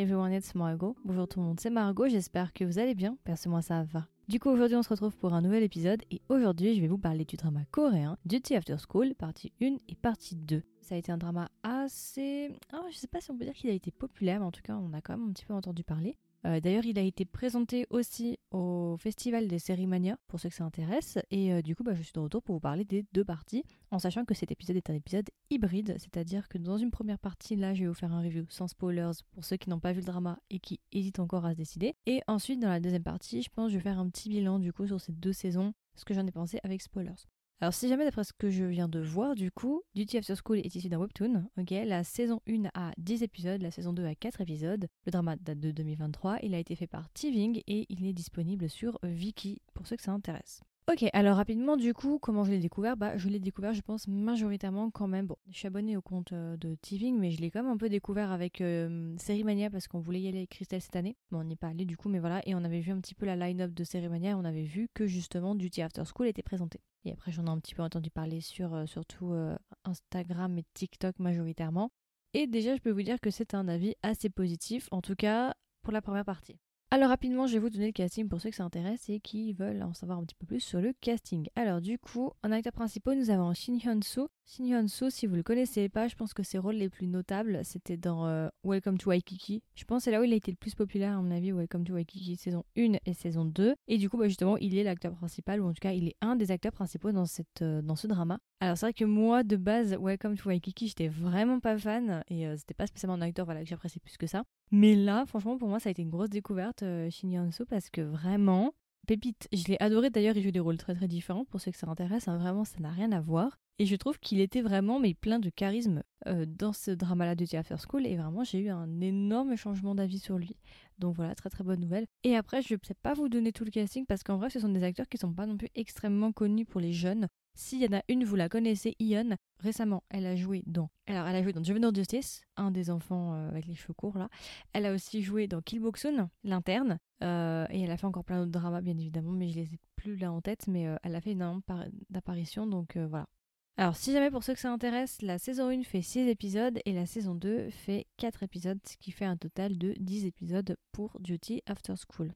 Everyone, it's Margot. Bonjour tout le monde, c'est Margot, j'espère que vous allez bien, perso moi ça va. Du coup aujourd'hui on se retrouve pour un nouvel épisode et aujourd'hui je vais vous parler du drama coréen Duty After School, partie 1 et partie 2. Ça a été un drama assez... Oh, je sais pas si on peut dire qu'il a été populaire, mais en tout cas on a quand même un petit peu entendu parler. Euh, d'ailleurs, il a été présenté aussi au Festival des Séries Mania, pour ceux que ça intéresse. Et euh, du coup, bah, je suis de retour pour vous parler des deux parties, en sachant que cet épisode est un épisode hybride, c'est-à-dire que dans une première partie, là, je vais vous faire un review sans spoilers pour ceux qui n'ont pas vu le drama et qui hésitent encore à se décider. Et ensuite, dans la deuxième partie, je pense que je vais faire un petit bilan du coup sur ces deux saisons, ce que j'en ai pensé avec spoilers. Alors si jamais d'après ce que je viens de voir du coup, Duty After School est issu d'un webtoon, ok La saison 1 a 10 épisodes, la saison 2 a 4 épisodes. Le drama date de 2023, il a été fait par Tiving et il est disponible sur Viki pour ceux que ça intéresse. Ok, alors rapidement, du coup, comment je l'ai découvert? Bah, je l'ai découvert, je pense, majoritairement quand même. Bon, je suis abonnée au compte euh, de Tiving, mais je l'ai quand même un peu découvert avec euh, parce qu'on voulait y aller avec Christelle cette année. Bon, on n'y est pas allé du coup, mais voilà. Et on avait vu un petit peu la line-up de Mania et on avait vu que justement Duty After School était présenté. Et après, j'en ai un petit peu entendu parler sur euh, surtout euh, Instagram et TikTok majoritairement. Et déjà, je peux vous dire que c'est un avis assez positif, en tout cas pour la première partie. Alors rapidement, je vais vous donner le casting pour ceux que ça intéresse et qui veulent en savoir un petit peu plus sur le casting. Alors du coup, en acteur principal, nous avons Shin Hyun-soo. Shin Hyun-soo, si vous le connaissez pas, je pense que ses rôles les plus notables, c'était dans euh, Welcome to Waikiki. Je pense que c'est là où il a été le plus populaire à mon avis, Welcome to Waikiki saison 1 et saison 2. Et du coup, bah, justement, il est l'acteur principal, ou en tout cas, il est un des acteurs principaux euh, dans ce drama. Alors c'est vrai que moi, de base, Welcome to Waikiki, j'étais vraiment pas fan, et euh, c'était pas spécialement un acteur que j'appréciais plus que ça. Mais là, franchement, pour moi, ça a été une grosse découverte, euh, Shin parce que vraiment, pépite. Je l'ai adoré d'ailleurs, il joue des rôles très très différents pour ceux que ça intéresse, hein, vraiment, ça n'a rien à voir. Et je trouve qu'il était vraiment mais plein de charisme euh, dans ce drama-là de The After School et vraiment j'ai eu un énorme changement d'avis sur lui. Donc voilà, très très bonne nouvelle. Et après, je vais peut-être pas vous donner tout le casting parce qu'en vrai, ce sont des acteurs qui sont pas non plus extrêmement connus pour les jeunes. S'il y en a une, vous la connaissez, Ion. Récemment, elle a joué dans. Alors, elle a joué dans Juvenile Justice, un des enfants euh, avec les cheveux courts là. Elle a aussi joué dans Kill l'interne. Euh, et elle a fait encore plein d'autres dramas, bien évidemment, mais je les ai plus là en tête. Mais euh, elle a fait énormément d'apparitions, donc voilà. Alors, si jamais pour ceux que ça intéresse, la saison 1 fait 6 épisodes et la saison 2 fait 4 épisodes, ce qui fait un total de 10 épisodes pour Duty After School.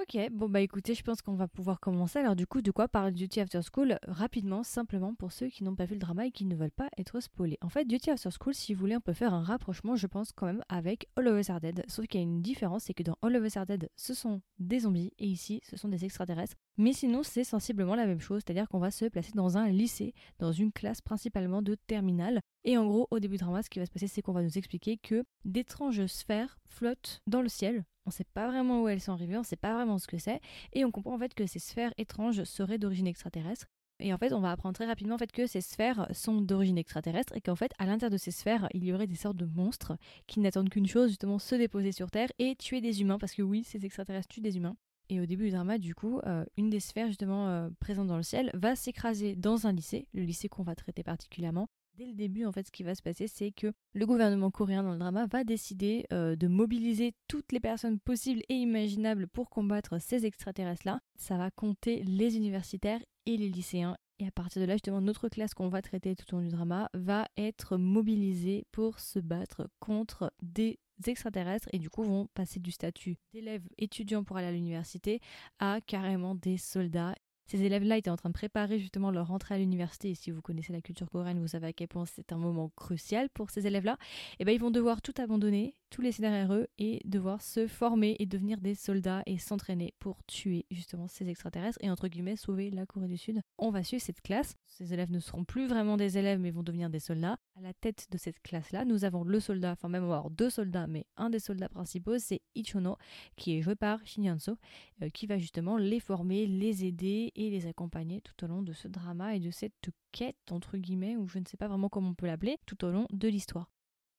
Ok, bon bah écoutez, je pense qu'on va pouvoir commencer. Alors du coup, de quoi parle Duty After School Rapidement, simplement pour ceux qui n'ont pas vu le drama et qui ne veulent pas être spoilés. En fait, Duty After School, si vous voulez, on peut faire un rapprochement, je pense quand même, avec All of Us Are Dead. Sauf qu'il y a une différence, c'est que dans All of Us Are Dead, ce sont des zombies et ici, ce sont des extraterrestres. Mais sinon, c'est sensiblement la même chose, c'est-à-dire qu'on va se placer dans un lycée, dans une classe principalement de terminale. Et en gros, au début du drama, ce qui va se passer, c'est qu'on va nous expliquer que d'étranges sphères flottent dans le ciel on ne sait pas vraiment où elles sont arrivées, on ne sait pas vraiment ce que c'est, et on comprend en fait que ces sphères étranges seraient d'origine extraterrestre. Et en fait, on va apprendre très rapidement en fait que ces sphères sont d'origine extraterrestre et qu'en fait, à l'intérieur de ces sphères, il y aurait des sortes de monstres qui n'attendent qu'une chose, justement, se déposer sur Terre et tuer des humains, parce que oui, ces extraterrestres tuent des humains. Et au début du drama, du coup, euh, une des sphères justement euh, présentes dans le ciel va s'écraser dans un lycée, le lycée qu'on va traiter particulièrement, Dès le début, en fait, ce qui va se passer, c'est que le gouvernement coréen dans le drama va décider euh, de mobiliser toutes les personnes possibles et imaginables pour combattre ces extraterrestres-là. Ça va compter les universitaires et les lycéens. Et à partir de là, justement, notre classe qu'on va traiter tout au long du drama va être mobilisée pour se battre contre des extraterrestres et du coup vont passer du statut d'élèves étudiants pour aller à l'université à carrément des soldats ces élèves-là étaient en train de préparer justement leur rentrée à l'université. Et si vous connaissez la culture coréenne, vous savez à quel point c'est un moment crucial pour ces élèves-là. Et eh ben ils vont devoir tout abandonner, tout laisser derrière eux et devoir se former et devenir des soldats et s'entraîner pour tuer justement ces extraterrestres et entre guillemets sauver la Corée du Sud. On va suivre cette classe. Ces élèves ne seront plus vraiment des élèves mais vont devenir des soldats. À la tête de cette classe-là, nous avons le soldat, enfin même avoir deux soldats, mais un des soldats principaux, c'est Ichono, qui est joué par Shin Yeon-so, euh, qui va justement les former, les aider et les accompagner tout au long de ce drama et de cette quête entre guillemets, ou je ne sais pas vraiment comment on peut l'appeler, tout au long de l'histoire.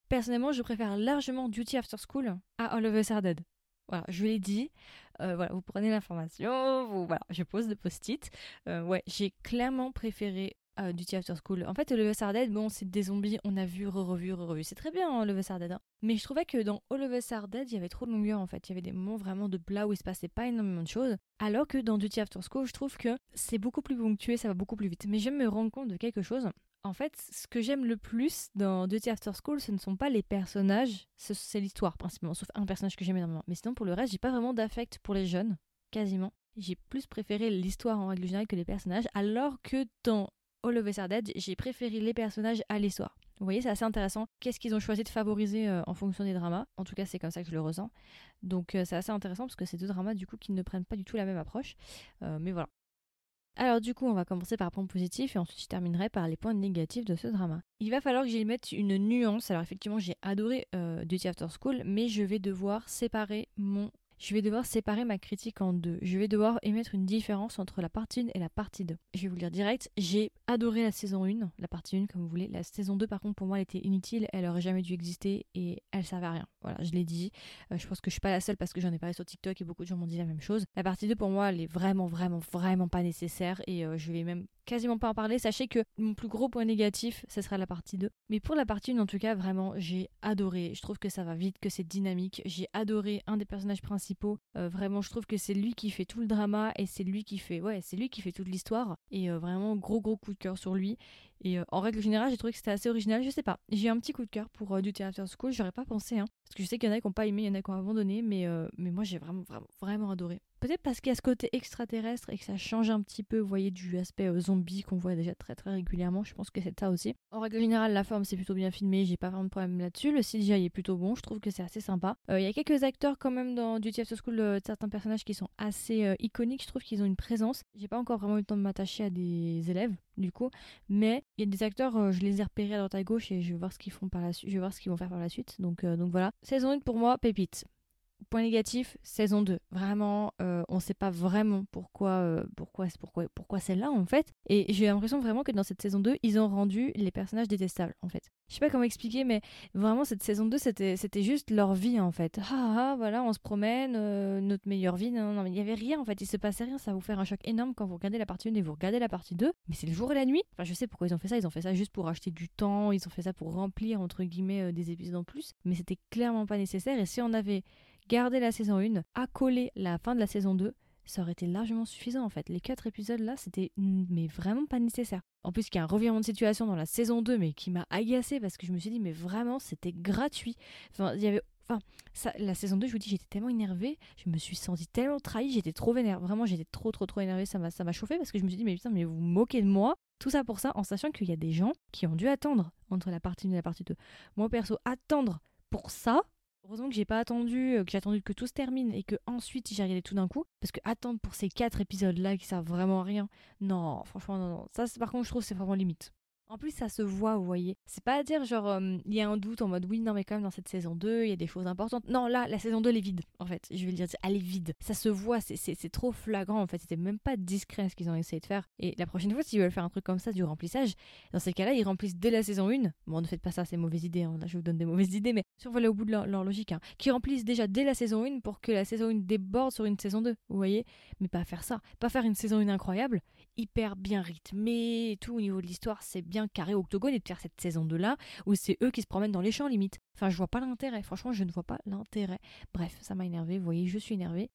Personnellement, je préfère largement Duty After School à All of Us Are Dead. Voilà, je l'ai dit. Euh, voilà, vous prenez l'information, vous voilà, je pose de post-it. Euh, ouais, j'ai clairement préféré euh, Duty After School. En fait, le of Dead, bon, c'est des zombies, on a vu, re-revu, re-revu. C'est très bien, hein, le of Dead. Hein. Mais je trouvais que dans All of Us Are Dead, il y avait trop de longueur en fait. Il y avait des moments vraiment de plat où il se passait pas énormément de choses. Alors que dans Duty After School, je trouve que c'est beaucoup plus ponctué, ça va beaucoup plus vite. Mais je me rends compte de quelque chose. En fait, ce que j'aime le plus dans Duty After School, ce ne sont pas les personnages, c'est l'histoire principalement, sauf un personnage que j'aime énormément. Mais sinon, pour le reste, j'ai pas vraiment d'affect pour les jeunes, quasiment. J'ai plus préféré l'histoire en règle générale que les personnages, alors que dans All of Us Are Dead, j'ai préféré les personnages à l'histoire. Vous voyez, c'est assez intéressant. Qu'est-ce qu'ils ont choisi de favoriser euh, en fonction des dramas? En tout cas, c'est comme ça que je le ressens. Donc, euh, c'est assez intéressant parce que c'est deux dramas du coup qui ne prennent pas du tout la même approche. Euh, mais voilà. Alors du coup, on va commencer par points positifs et ensuite je terminerai par les points négatifs de ce drama. Il va falloir que j'y mette une nuance. Alors effectivement, j'ai adoré Duty After School, mais je vais devoir séparer mon je vais devoir séparer ma critique en deux. Je vais devoir émettre une différence entre la partie 1 et la partie 2. Je vais vous le dire direct, j'ai adoré la saison 1, la partie 1 comme vous voulez. La saison 2 par contre pour moi elle était inutile, elle aurait jamais dû exister et elle servait à rien. Voilà, je l'ai dit. Euh, je pense que je suis pas la seule parce que j'en ai parlé sur TikTok et beaucoup de gens m'ont dit la même chose. La partie 2 pour moi elle est vraiment vraiment vraiment pas nécessaire et euh, je vais même quasiment pas en parler. Sachez que mon plus gros point négatif, ce sera la partie 2. Mais pour la partie 1, en tout cas, vraiment, j'ai adoré. Je trouve que ça va vite, que c'est dynamique. J'ai adoré un des personnages principaux. Euh, vraiment, je trouve que c'est lui qui fait tout le drama et c'est lui qui fait, ouais, c'est lui qui fait toute l'histoire. Et euh, vraiment, gros gros coup de cœur sur lui. Et euh, en règle générale, j'ai trouvé que c'était assez original. Je sais pas, j'ai un petit coup de cœur pour du Theater School. J'aurais pas pensé, hein. Parce que je sais qu'il y en a qui n'ont pas aimé, il y en a qui ont abandonné. Mais, mais moi, j'ai vraiment, vraiment, vraiment adoré. Peut-être parce qu'il y a ce côté extraterrestre et que ça change un petit peu, vous voyez, du aspect euh, zombie qu'on voit déjà très très régulièrement. Je pense que c'est ça aussi. En règle générale, la forme c'est plutôt bien filmé, j'ai pas vraiment de problème là-dessus. Le CGI est plutôt bon, je trouve que c'est assez sympa. Euh, il y a quelques acteurs quand même dans Duty After School, euh, certains personnages qui sont assez iconiques. Je trouve qu'ils ont une présence. J'ai pas encore vraiment eu le temps de m'attacher à des élèves du coup, mais il y a des acteurs, je les ai repérés à droite à gauche et je vais voir ce qu'ils font par la suite. Je vais voir ce qu'ils vont faire par la suite. Donc, donc voilà. Saison 1 pour moi, pépite. Point négatif, saison 2. Vraiment, euh, on ne sait pas vraiment pourquoi, euh, pourquoi, pourquoi, pourquoi c'est là en fait. Et j'ai l'impression vraiment que dans cette saison 2, ils ont rendu les personnages détestables en fait. Je sais pas comment expliquer, mais vraiment cette saison 2, c'était, juste leur vie en fait. Ah, ah, ah voilà, on se promène, euh, notre meilleure vie. Non, non, mais il y avait rien en fait, il se passait rien. Ça va vous faire un choc énorme quand vous regardez la partie 1 et vous regardez la partie 2. Mais c'est le jour et la nuit. Enfin, je sais pourquoi ils ont fait ça. Ils ont fait ça juste pour acheter du temps. Ils ont fait ça pour remplir entre guillemets des épisodes en plus. Mais c'était clairement pas nécessaire. Et si on avait garder la saison 1, accoler la fin de la saison 2, ça aurait été largement suffisant en fait. Les quatre épisodes là, c'était mais vraiment pas nécessaire. En plus, il y a un revirement de situation dans la saison 2, mais qui m'a agacé parce que je me suis dit, mais vraiment, c'était gratuit. Enfin, il y avait. Enfin, ça, la saison 2, je vous dis, j'étais tellement énervée, je me suis sentie tellement trahie, j'étais trop vénère. Vraiment, j'étais trop, trop, trop énervée. Ça m'a, ça m'a chauffé parce que je me suis dit, mais putain, mais vous, vous moquez de moi. Tout ça pour ça, en sachant qu'il y a des gens qui ont dû attendre entre la partie 1 et la partie 2. Moi, perso, attendre pour ça, Heureusement que j'ai pas attendu, euh, que j'ai attendu que tout se termine et que ensuite j'ai regardé tout d'un coup. Parce que attendre pour ces quatre épisodes là qui servent vraiment à rien, non, franchement, non, non. Ça, par contre, je trouve c'est vraiment limite. En plus, ça se voit, vous voyez. C'est pas à dire genre, euh, il y a un doute en mode oui, non, mais quand même dans cette saison 2, il y a des choses importantes. Non, là, la saison 2, elle est vide, en fait. Je vais le dire, elle est vide. Ça se voit, c'est trop flagrant, en fait. C'était même pas discret ce qu'ils ont essayé de faire. Et la prochaine fois, s'ils veulent faire un truc comme ça, du remplissage, dans ces cas-là, ils remplissent dès la saison 1. Bon, ne faites pas ça, c'est mauvaise idée. Hein. Là, je vous donne des mauvaises idées, mais aller au bout de leur, logique, hein, qui remplissent déjà dès la saison 1 pour que la saison 1 déborde sur une saison 2, vous voyez. Mais pas faire ça. Pas faire une saison 1 incroyable, hyper bien rythmée tout au niveau de l'histoire, c'est carré octogone et de faire cette saison 2 là où c'est eux qui se promènent dans les champs limite. Enfin, je vois pas l'intérêt. Franchement, je ne vois pas l'intérêt. Bref, ça m'a énervé. Vous voyez, je suis énervée.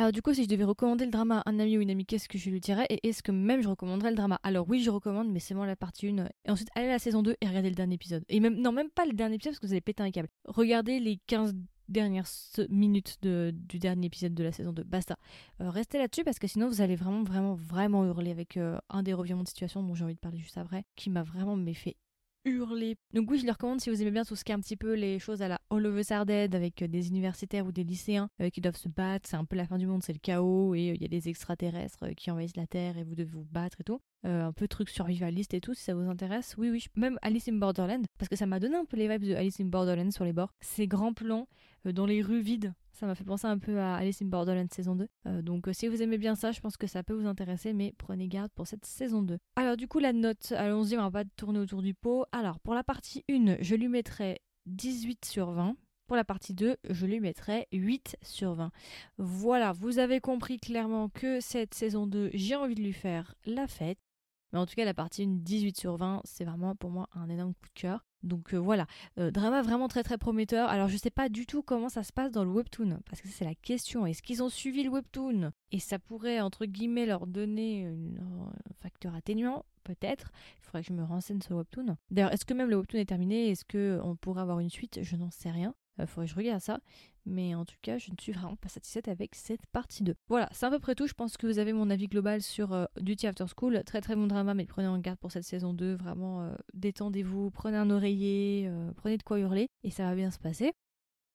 Alors du coup, si je devais recommander le drama à un ami ou une amie, qu'est-ce que je lui dirais? Et est-ce que même je recommanderais le drama? Alors oui, je recommande, mais c'est moi la partie 1. Et ensuite, allez à la saison 2 et regardez le dernier épisode. Et même, non, même pas le dernier épisode parce que vous allez péter un câble. Regardez les 15 dernières minutes de, du dernier épisode de la saison 2. Basta. Euh, restez là-dessus parce que sinon vous allez vraiment, vraiment, vraiment hurler avec euh, un des revirements de situation dont j'ai envie de parler juste après, qui m'a vraiment fait hurler. Donc oui, je le recommande si vous aimez bien tout ce qui est un petit peu les choses à la All of Us Are avec euh, des universitaires ou des lycéens qui doivent se battre. C'est un peu la fin du monde, c'est le chaos et il y a des extraterrestres qui envahissent la Terre et vous devez vous battre et tout. Un peu truc survivaliste et tout, si ça vous intéresse. Oui, oui, même Alice in Borderland, parce que ça m'a donné un peu les vibes de Alice in Borderland sur les bords. Ces grands plans euh, dans les rues vides. Ça m'a fait penser un peu à Alice in Borderland saison 2. Euh, donc euh, si vous aimez bien ça, je pense que ça peut vous intéresser, mais prenez garde pour cette saison 2. Alors du coup la note, allons-y, on va pas tourner autour du pot. Alors pour la partie 1, je lui mettrai 18 sur 20. Pour la partie 2, je lui mettrai 8 sur 20. Voilà, vous avez compris clairement que cette saison 2, j'ai envie de lui faire la fête. Mais en tout cas, la partie 1, 18 sur 20, c'est vraiment pour moi un énorme coup de cœur. Donc euh, voilà, euh, drama vraiment très très prometteur. Alors je sais pas du tout comment ça se passe dans le webtoon, parce que c'est la question. Est-ce qu'ils ont suivi le webtoon? Et ça pourrait, entre guillemets, leur donner un facteur atténuant? Peut-être. Il faudrait que je me renseigne sur le webtoon. D'ailleurs, est-ce que même le webtoon est terminé? Est-ce qu'on pourrait avoir une suite? Je n'en sais rien. Il faudrait que je regarde ça. Mais en tout cas, je ne suis vraiment pas satisfaite avec cette partie 2. Voilà, c'est à peu près tout. Je pense que vous avez mon avis global sur euh, Duty After School. Très très bon drama, mais prenez en garde pour cette saison 2. Vraiment, euh, détendez-vous, prenez un oreiller, euh, prenez de quoi hurler et ça va bien se passer.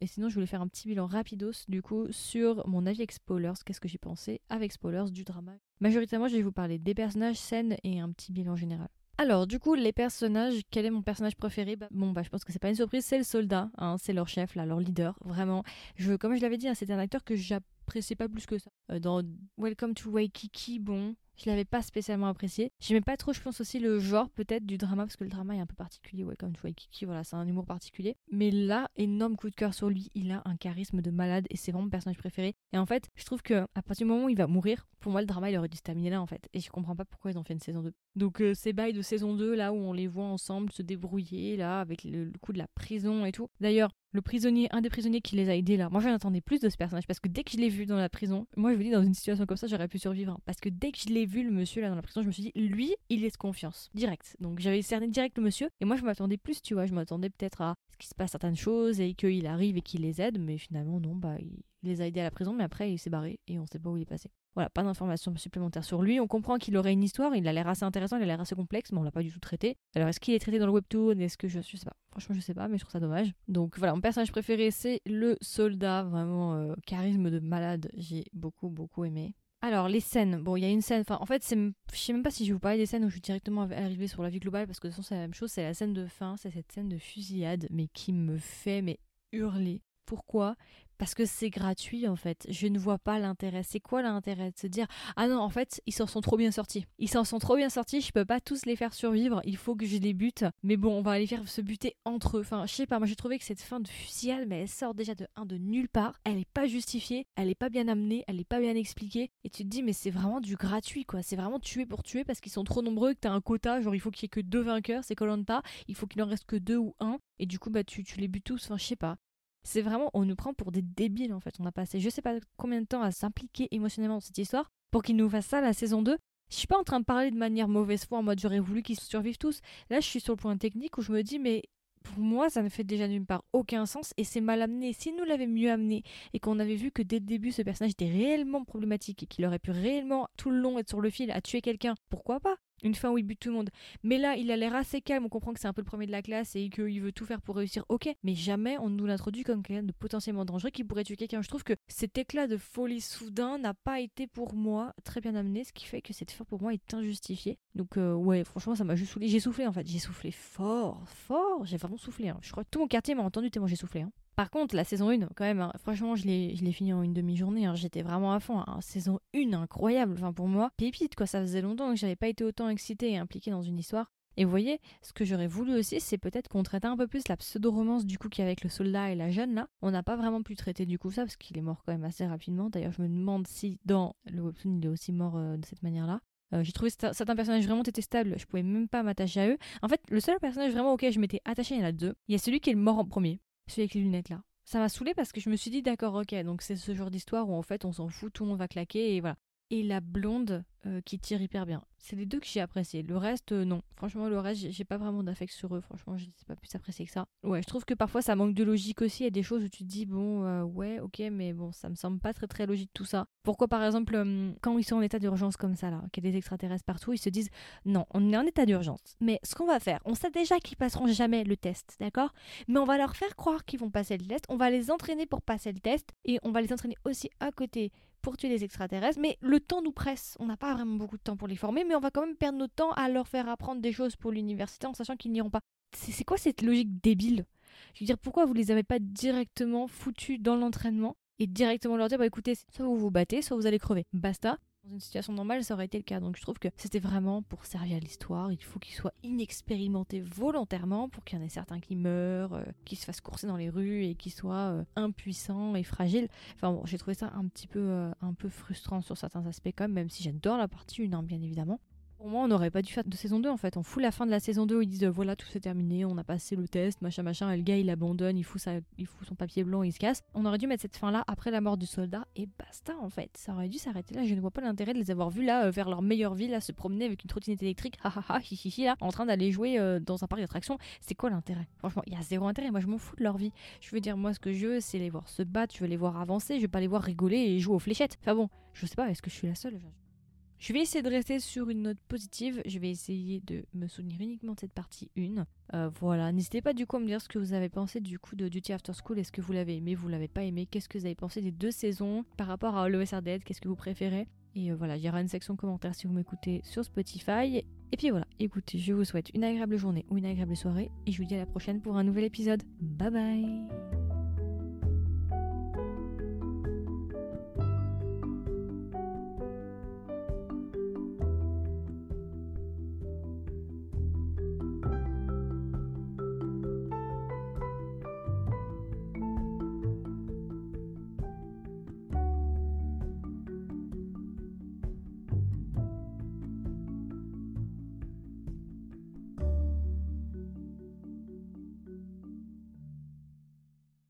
Et sinon, je voulais faire un petit bilan rapidos du coup sur mon avis avec spoilers. Qu'est-ce que j'ai pensé avec spoilers du drama? Majoritairement, je vais vous parler des personnages, scènes et un petit bilan général. Alors, du coup, les personnages, quel est mon personnage préféré? Bah, Bon, bah, je pense que c'est pas une surprise, c'est le soldat, hein, c'est leur chef, là, leur leader, vraiment. Je, comme je l'avais dit, hein, c'était un acteur que j'appréciais pas plus que ça. Euh, dans Welcome to Waikiki, bon, je l'avais pas spécialement apprécié. J'aimais pas trop, je pense aussi le genre peut-être du drama parce que le drama est un peu particulier. Welcome to Waikiki, voilà, c'est un humour particulier. Mais là, énorme coup de cœur sur lui. Il a un charisme de malade et c'est vraiment mon personnage préféré. Et en fait, je trouve que à partir du moment où il va mourir, pour moi le drama il aurait dû se terminer là en fait. Et je comprends pas pourquoi ils ont fait une saison 2. Donc euh, ces bails de saison 2 là où on les voit ensemble se débrouiller là avec le coup de la prison et tout. D'ailleurs, le prisonnier, un des prisonniers qui les a aidés là. Moi, j'en attendais plus de ce personnage parce que dès que je l'ai vu dans la prison, moi, je vous dis, dans une situation comme ça, j'aurais pu survivre. Hein. parce que dès que je l'ai vu, le monsieur là dans la prison, je me suis dit, lui, il est de confiance, direct. Donc, j'avais cerné direct le monsieur et moi, je m'attendais plus, tu vois. Je m'attendais peut-être à ce qu'il se passe certaines choses et qu'il arrive et qu'il les aide, mais finalement, non, bah, il les a aidés à la prison, mais après, il s'est barré et on sait pas où il est passé. Voilà, pas d'informations supplémentaires sur lui. On comprend qu'il aurait une histoire, il a l'air assez intéressant, il a l'air assez complexe, mais on l'a pas du tout traité. Alors est-ce qu'il est traité dans le webtoon? Est-ce que je, je sais pas. Franchement, je sais pas, mais je trouve ça dommage. Donc voilà, mon personnage préféré, c'est le soldat, vraiment euh, charisme de malade. J'ai beaucoup, beaucoup aimé. Alors, les scènes. Bon, il y a une scène. Enfin, en fait, je sais même pas si je vous parler des scènes où je suis directement arrivée sur la vie globale parce que de toute façon, c'est la même chose. C'est la scène de fin, c'est cette scène de fusillade, mais qui me fait mais hurler. Pourquoi? Parce que c'est gratuit en fait. Je ne vois pas l'intérêt. C'est quoi l'intérêt de se dire ah non en fait ils s'en sont trop bien sortis. Ils s'en sont trop bien sortis. Je peux pas tous les faire survivre. Il faut que je les bute. Mais bon on va les faire se buter entre eux. Enfin je sais pas. Moi j'ai trouvé que cette fin de fusillade mais elle sort déjà de un de nulle part. Elle est pas justifiée. Elle est pas bien amenée. Elle est pas bien expliquée. Et tu te dis mais c'est vraiment du gratuit quoi. C'est vraiment tuer pour tuer parce qu'ils sont trop nombreux que t'as un quota. Genre il faut qu'il y ait que deux vainqueurs. C'est Colanta. Il faut qu'il en reste que deux ou un. Et du coup bah tu, tu les butes tous. Enfin je sais pas. C'est vraiment, on nous prend pour des débiles en fait. On a passé je sais pas combien de temps à s'impliquer émotionnellement dans cette histoire pour qu'ils nous fassent ça la saison 2. Je suis pas en train de parler de manière mauvaise foi en mode j'aurais voulu qu'ils survivent tous. Là, je suis sur le point technique où je me dis, mais pour moi, ça ne fait déjà d'une part aucun sens et c'est mal amené. Si nous l'avait mieux amené et qu'on avait vu que dès le début ce personnage était réellement problématique et qu'il aurait pu réellement tout le long être sur le fil à tuer quelqu'un, pourquoi pas? Une fin où il bute tout le monde. Mais là, il a l'air assez calme, on comprend que c'est un peu le premier de la classe et qu'il veut tout faire pour réussir, ok. Mais jamais on nous l'introduit comme quelqu'un de potentiellement dangereux qui pourrait tuer quelqu'un. Je trouve que cet éclat de folie soudain n'a pas été pour moi très bien amené, ce qui fait que cette fin pour moi est injustifiée. Donc euh, ouais, franchement, ça m'a juste saoulé. J'ai soufflé en fait, j'ai soufflé fort, fort, j'ai vraiment soufflé. Hein. Je crois que tout mon quartier m'a entendu tellement j'ai soufflé. Hein. Par contre, la saison 1, quand même, hein, franchement, je l'ai fini en une demi-journée. Hein, J'étais vraiment à fond. Hein. Saison 1, incroyable. Enfin, pour moi, pépite, quoi. Ça faisait longtemps que j'avais pas été autant excitée et impliquée dans une histoire. Et vous voyez, ce que j'aurais voulu aussi, c'est peut-être qu'on traitait un peu plus la pseudo-romance du coup qu'il y a avec le soldat et la jeune là. On n'a pas vraiment pu traiter du coup ça parce qu'il est mort quand même assez rapidement. D'ailleurs, je me demande si dans le webtoon il est aussi mort euh, de cette manière-là. Euh, j'ai trouvé certains personnages vraiment détestables, je pouvais même pas m'attacher à eux. En fait, le seul personnage vraiment auquel je m'étais attachée, il y en a deux. Il y a celui qui est mort en premier, celui avec les lunettes là. Ça m'a saoulé parce que je me suis dit d'accord ok donc c'est ce genre d'histoire où en fait on s'en fout tout le monde va claquer et voilà et la blonde euh, qui tire hyper bien. C'est les deux que j'ai apprécié. Le reste, euh, non. Franchement, le reste, j'ai pas vraiment d'affect sur eux. Franchement, je sais pas plus apprécié que ça. Ouais, je trouve que parfois ça manque de logique aussi. Il y a des choses où tu te dis, bon, euh, ouais, ok, mais bon, ça me semble pas très très logique tout ça. Pourquoi, par exemple, quand ils sont en état d'urgence comme ça, là, qu'il y a des extraterrestres partout, ils se disent, non, on est en état d'urgence. Mais ce qu'on va faire, on sait déjà qu'ils passeront jamais le test, d'accord? Mais on va leur faire croire qu'ils vont passer le test. On va les entraîner pour passer le test. Et on va les entraîner aussi à côté pour tuer les extraterrestres, mais le temps nous presse. On n'a pas vraiment beaucoup de temps pour les former, mais on va quand même perdre notre temps à leur faire apprendre des choses pour l'université en sachant qu'ils n'iront pas. C'est quoi cette logique débile? Je veux dire, pourquoi vous les avez pas directement foutus dans l'entraînement et directement leur dire, bah écoutez, soit vous vous battez, soit vous allez crever. Basta. Dans une situation normale, ça aurait été le cas. Donc je trouve que c'était vraiment pour servir l'histoire. Il faut qu'il soit inexpérimenté volontairement pour qu'il y en ait certains qui meurent, euh, qui se fassent courser dans les rues et qui soient euh, impuissants et fragiles. Enfin bon, j'ai trouvé ça un petit peu, euh, un peu frustrant sur certains aspects quand même, si j'adore la partie 1, hein, bien évidemment Pour moi, on n'aurait pas dû faire de saison 2 en fait. On fout la fin de la saison 2 où ils disent euh, voilà, tout s'est terminé, on a passé le test, machin machin, et le gars il abandonne, il fout, sa, il fout son papier blanc, il se casse. On aurait dû mettre cette fin là après la mort du soldat et basta en fait. Ça aurait dû s'arrêter là. Je ne vois pas l'intérêt de les avoir vus là, vers leur meilleure vie, là, se promener avec une trottinette électrique, ha hi, là, en train d'aller jouer euh, dans un parc d'attractions. C'est quoi l'intérêt? Franchement, il y a zéro intérêt. Moi, je m'en fous de leur vie. Je veux dire, moi, ce que je veux, c'est les voir se battre, je veux les voir avancer, je veux pas les voir rigoler et jouer aux fléchettes. Enfin bon, je sais pas, est-ce que je suis la seule? Je vais essayer de rester sur une note positive. Je vais essayer de me souvenir uniquement de cette partie 1. Euh, voilà, n'hésitez pas du coup à me dire ce que vous avez pensé du coup de Duty After School. Est-ce que vous l'avez aimé, vous l'avez pas aimé? Qu'est-ce que vous avez pensé des deux saisons par rapport à Always Dead Qu'est-ce que vous préférez? Et euh, voilà, il y aura une section commentaires si vous m'écoutez sur Spotify. Et puis voilà, écoutez, je vous souhaite une agréable journée ou une agréable soirée et je vous dis à la prochaine pour un nouvel épisode. Bye bye